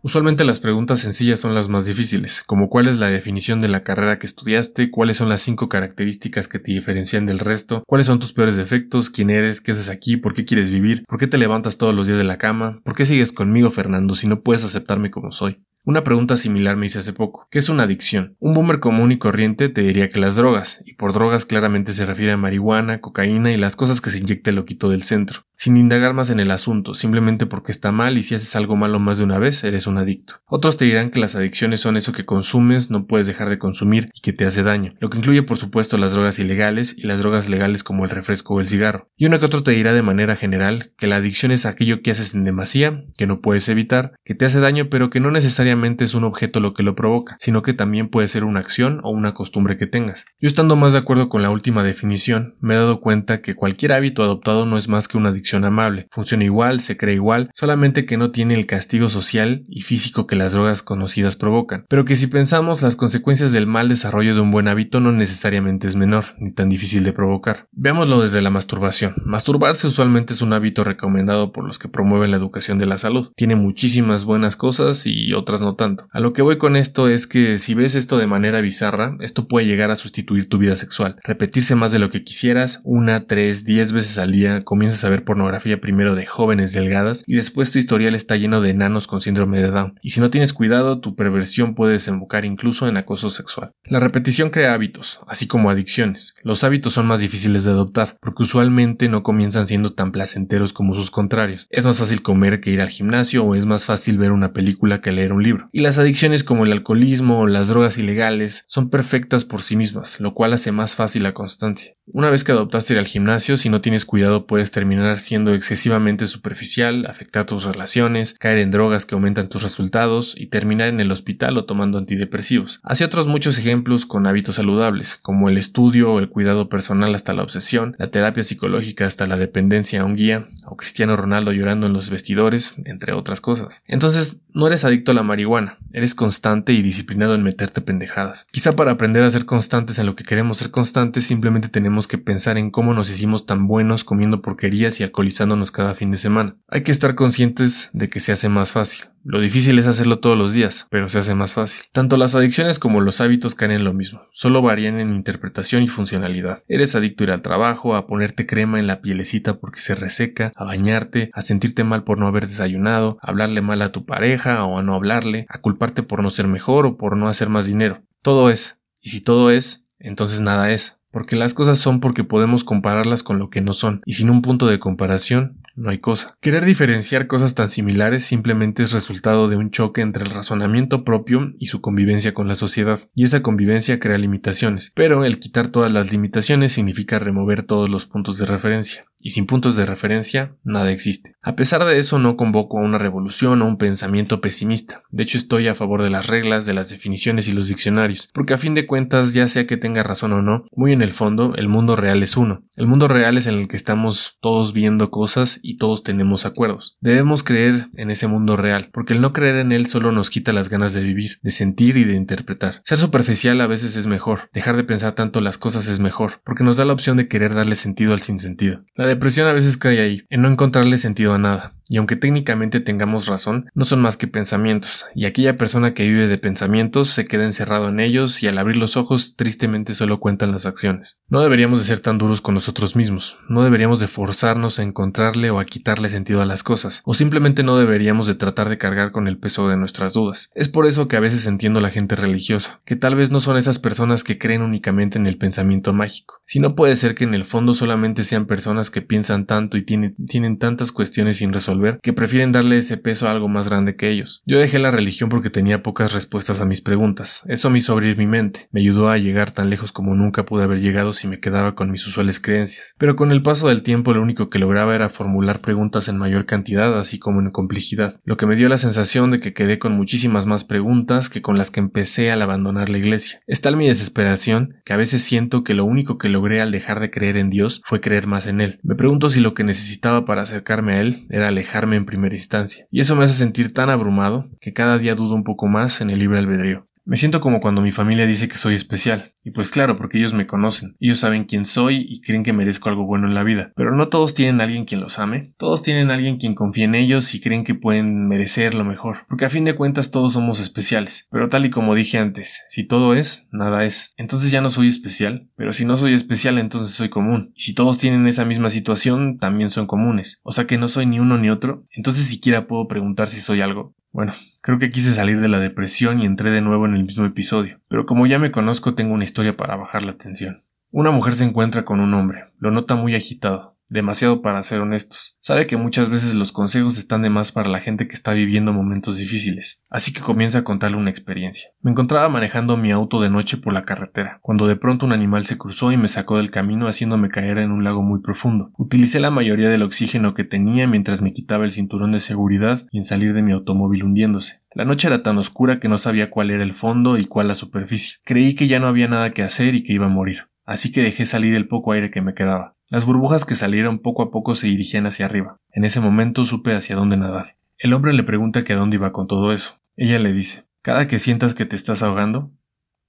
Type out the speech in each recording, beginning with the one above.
Usualmente las preguntas sencillas son las más difíciles, como cuál es la definición de la carrera que estudiaste, cuáles son las cinco características que te diferencian del resto, cuáles son tus peores defectos, quién eres, qué haces aquí, por qué quieres vivir, por qué te levantas todos los días de la cama, por qué sigues conmigo Fernando si no puedes aceptarme como soy. Una pregunta similar me hice hace poco. ¿Qué es una adicción? Un boomer común y corriente te diría que las drogas, y por drogas claramente se refiere a marihuana, cocaína y las cosas que se inyecta el loquito del centro. Sin indagar más en el asunto, simplemente porque está mal y si haces algo malo más de una vez, eres un adicto. Otros te dirán que las adicciones son eso que consumes, no puedes dejar de consumir y que te hace daño, lo que incluye por supuesto las drogas ilegales y las drogas legales como el refresco o el cigarro. Y uno que otro te dirá de manera general que la adicción es aquello que haces en demasía, que no puedes evitar, que te hace daño pero que no necesariamente es un objeto lo que lo provoca, sino que también puede ser una acción o una costumbre que tengas. Yo estando más de acuerdo con la última definición, me he dado cuenta que cualquier hábito adoptado no es más que una adicción amable, funciona igual, se cree igual, solamente que no tiene el castigo social y físico que las drogas conocidas provocan, pero que si pensamos las consecuencias del mal desarrollo de un buen hábito no necesariamente es menor, ni tan difícil de provocar. Veámoslo desde la masturbación. Masturbarse usualmente es un hábito recomendado por los que promueven la educación de la salud. Tiene muchísimas buenas cosas y otras no tanto. A lo que voy con esto es que si ves esto de manera bizarra, esto puede llegar a sustituir tu vida sexual. Repetirse más de lo que quisieras, una, tres, diez veces al día, comienzas a ver pornografía primero de jóvenes delgadas y después tu historial está lleno de enanos con síndrome de Down. Y si no tienes cuidado, tu perversión puede desembocar incluso en acoso sexual. La repetición crea hábitos, así como adicciones. Los hábitos son más difíciles de adoptar, porque usualmente no comienzan siendo tan placenteros como sus contrarios. Es más fácil comer que ir al gimnasio o es más fácil ver una película que leer un libro. Y las adicciones como el alcoholismo o las drogas ilegales son perfectas por sí mismas, lo cual hace más fácil la constancia. Una vez que adoptaste ir al gimnasio, si no tienes cuidado puedes terminar siendo excesivamente superficial, afectar tus relaciones, caer en drogas que aumentan tus resultados y terminar en el hospital o tomando antidepresivos. Así otros muchos ejemplos con hábitos saludables, como el estudio o el cuidado personal hasta la obsesión, la terapia psicológica hasta la dependencia a un guía, o Cristiano Ronaldo llorando en los vestidores, entre otras cosas. Entonces, no eres adicto a la marihuana, eres constante y disciplinado en meterte pendejadas. Quizá para aprender a ser constantes en lo que queremos ser constantes simplemente tenemos que pensar en cómo nos hicimos tan buenos comiendo porquerías y alcoholizándonos cada fin de semana. Hay que estar conscientes de que se hace más fácil. Lo difícil es hacerlo todos los días, pero se hace más fácil. Tanto las adicciones como los hábitos caen en lo mismo, solo varían en interpretación y funcionalidad. Eres adicto a ir al trabajo, a ponerte crema en la pielecita porque se reseca, a bañarte, a sentirte mal por no haber desayunado, a hablarle mal a tu pareja o a no hablarle, a culparte por no ser mejor o por no hacer más dinero. Todo es. Y si todo es, entonces nada es. Porque las cosas son porque podemos compararlas con lo que no son, y sin un punto de comparación, no hay cosa. Querer diferenciar cosas tan similares simplemente es resultado de un choque entre el razonamiento propio y su convivencia con la sociedad, y esa convivencia crea limitaciones, pero el quitar todas las limitaciones significa remover todos los puntos de referencia y sin puntos de referencia nada existe. A pesar de eso no convoco a una revolución o un pensamiento pesimista. De hecho estoy a favor de las reglas, de las definiciones y los diccionarios, porque a fin de cuentas, ya sea que tenga razón o no, muy en el fondo el mundo real es uno. El mundo real es en el que estamos todos viendo cosas y todos tenemos acuerdos. Debemos creer en ese mundo real, porque el no creer en él solo nos quita las ganas de vivir, de sentir y de interpretar. Ser superficial a veces es mejor, dejar de pensar tanto las cosas es mejor, porque nos da la opción de querer darle sentido al sinsentido. La depresión a veces cae ahí, en no encontrarle sentido a nada y aunque técnicamente tengamos razón, no son más que pensamientos, y aquella persona que vive de pensamientos se queda encerrado en ellos y al abrir los ojos tristemente solo cuentan las acciones. No deberíamos de ser tan duros con nosotros mismos, no deberíamos de forzarnos a encontrarle o a quitarle sentido a las cosas, o simplemente no deberíamos de tratar de cargar con el peso de nuestras dudas. Es por eso que a veces entiendo la gente religiosa, que tal vez no son esas personas que creen únicamente en el pensamiento mágico, sino puede ser que en el fondo solamente sean personas que piensan tanto y tienen, tienen tantas cuestiones sin resolver que prefieren darle ese peso a algo más grande que ellos. Yo dejé la religión porque tenía pocas respuestas a mis preguntas. Eso me hizo abrir mi mente, me ayudó a llegar tan lejos como nunca pude haber llegado si me quedaba con mis usuales creencias. Pero con el paso del tiempo lo único que lograba era formular preguntas en mayor cantidad así como en complejidad, lo que me dio la sensación de que quedé con muchísimas más preguntas que con las que empecé al abandonar la iglesia. Es tal mi desesperación que a veces siento que lo único que logré al dejar de creer en Dios fue creer más en Él. Me pregunto si lo que necesitaba para acercarme a Él era alejar en primera instancia. Y eso me hace sentir tan abrumado que cada día dudo un poco más en el libre albedrío. Me siento como cuando mi familia dice que soy especial. Y pues claro, porque ellos me conocen. Ellos saben quién soy y creen que merezco algo bueno en la vida. Pero no todos tienen a alguien quien los ame. Todos tienen a alguien quien confíe en ellos y creen que pueden merecer lo mejor. Porque a fin de cuentas todos somos especiales. Pero tal y como dije antes, si todo es, nada es. Entonces ya no soy especial. Pero si no soy especial, entonces soy común. Y si todos tienen esa misma situación, también son comunes. O sea que no soy ni uno ni otro. Entonces siquiera puedo preguntar si soy algo. Bueno, creo que quise salir de la depresión y entré de nuevo en el mismo episodio, pero como ya me conozco tengo una historia para bajar la tensión. Una mujer se encuentra con un hombre, lo nota muy agitado, demasiado para ser honestos. Sabe que muchas veces los consejos están de más para la gente que está viviendo momentos difíciles, así que comienza a contarle una experiencia. Me encontraba manejando mi auto de noche por la carretera, cuando de pronto un animal se cruzó y me sacó del camino haciéndome caer en un lago muy profundo. Utilicé la mayoría del oxígeno que tenía mientras me quitaba el cinturón de seguridad y en salir de mi automóvil hundiéndose. La noche era tan oscura que no sabía cuál era el fondo y cuál la superficie. Creí que ya no había nada que hacer y que iba a morir, así que dejé salir el poco aire que me quedaba. Las burbujas que salieron poco a poco se dirigían hacia arriba. En ese momento supe hacia dónde nadar. El hombre le pregunta que a dónde iba con todo eso. Ella le dice, cada que sientas que te estás ahogando,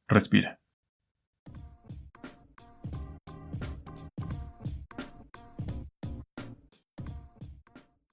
respira.